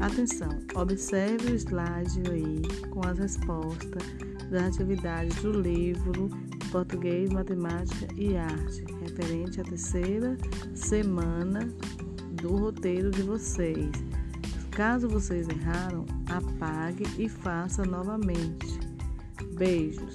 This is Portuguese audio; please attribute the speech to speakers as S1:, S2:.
S1: Atenção, observe o slide aí com as respostas das atividades do livro Português, Matemática e Arte, referente à terceira semana do roteiro de vocês. Caso vocês erraram, apague e faça novamente. Beijos.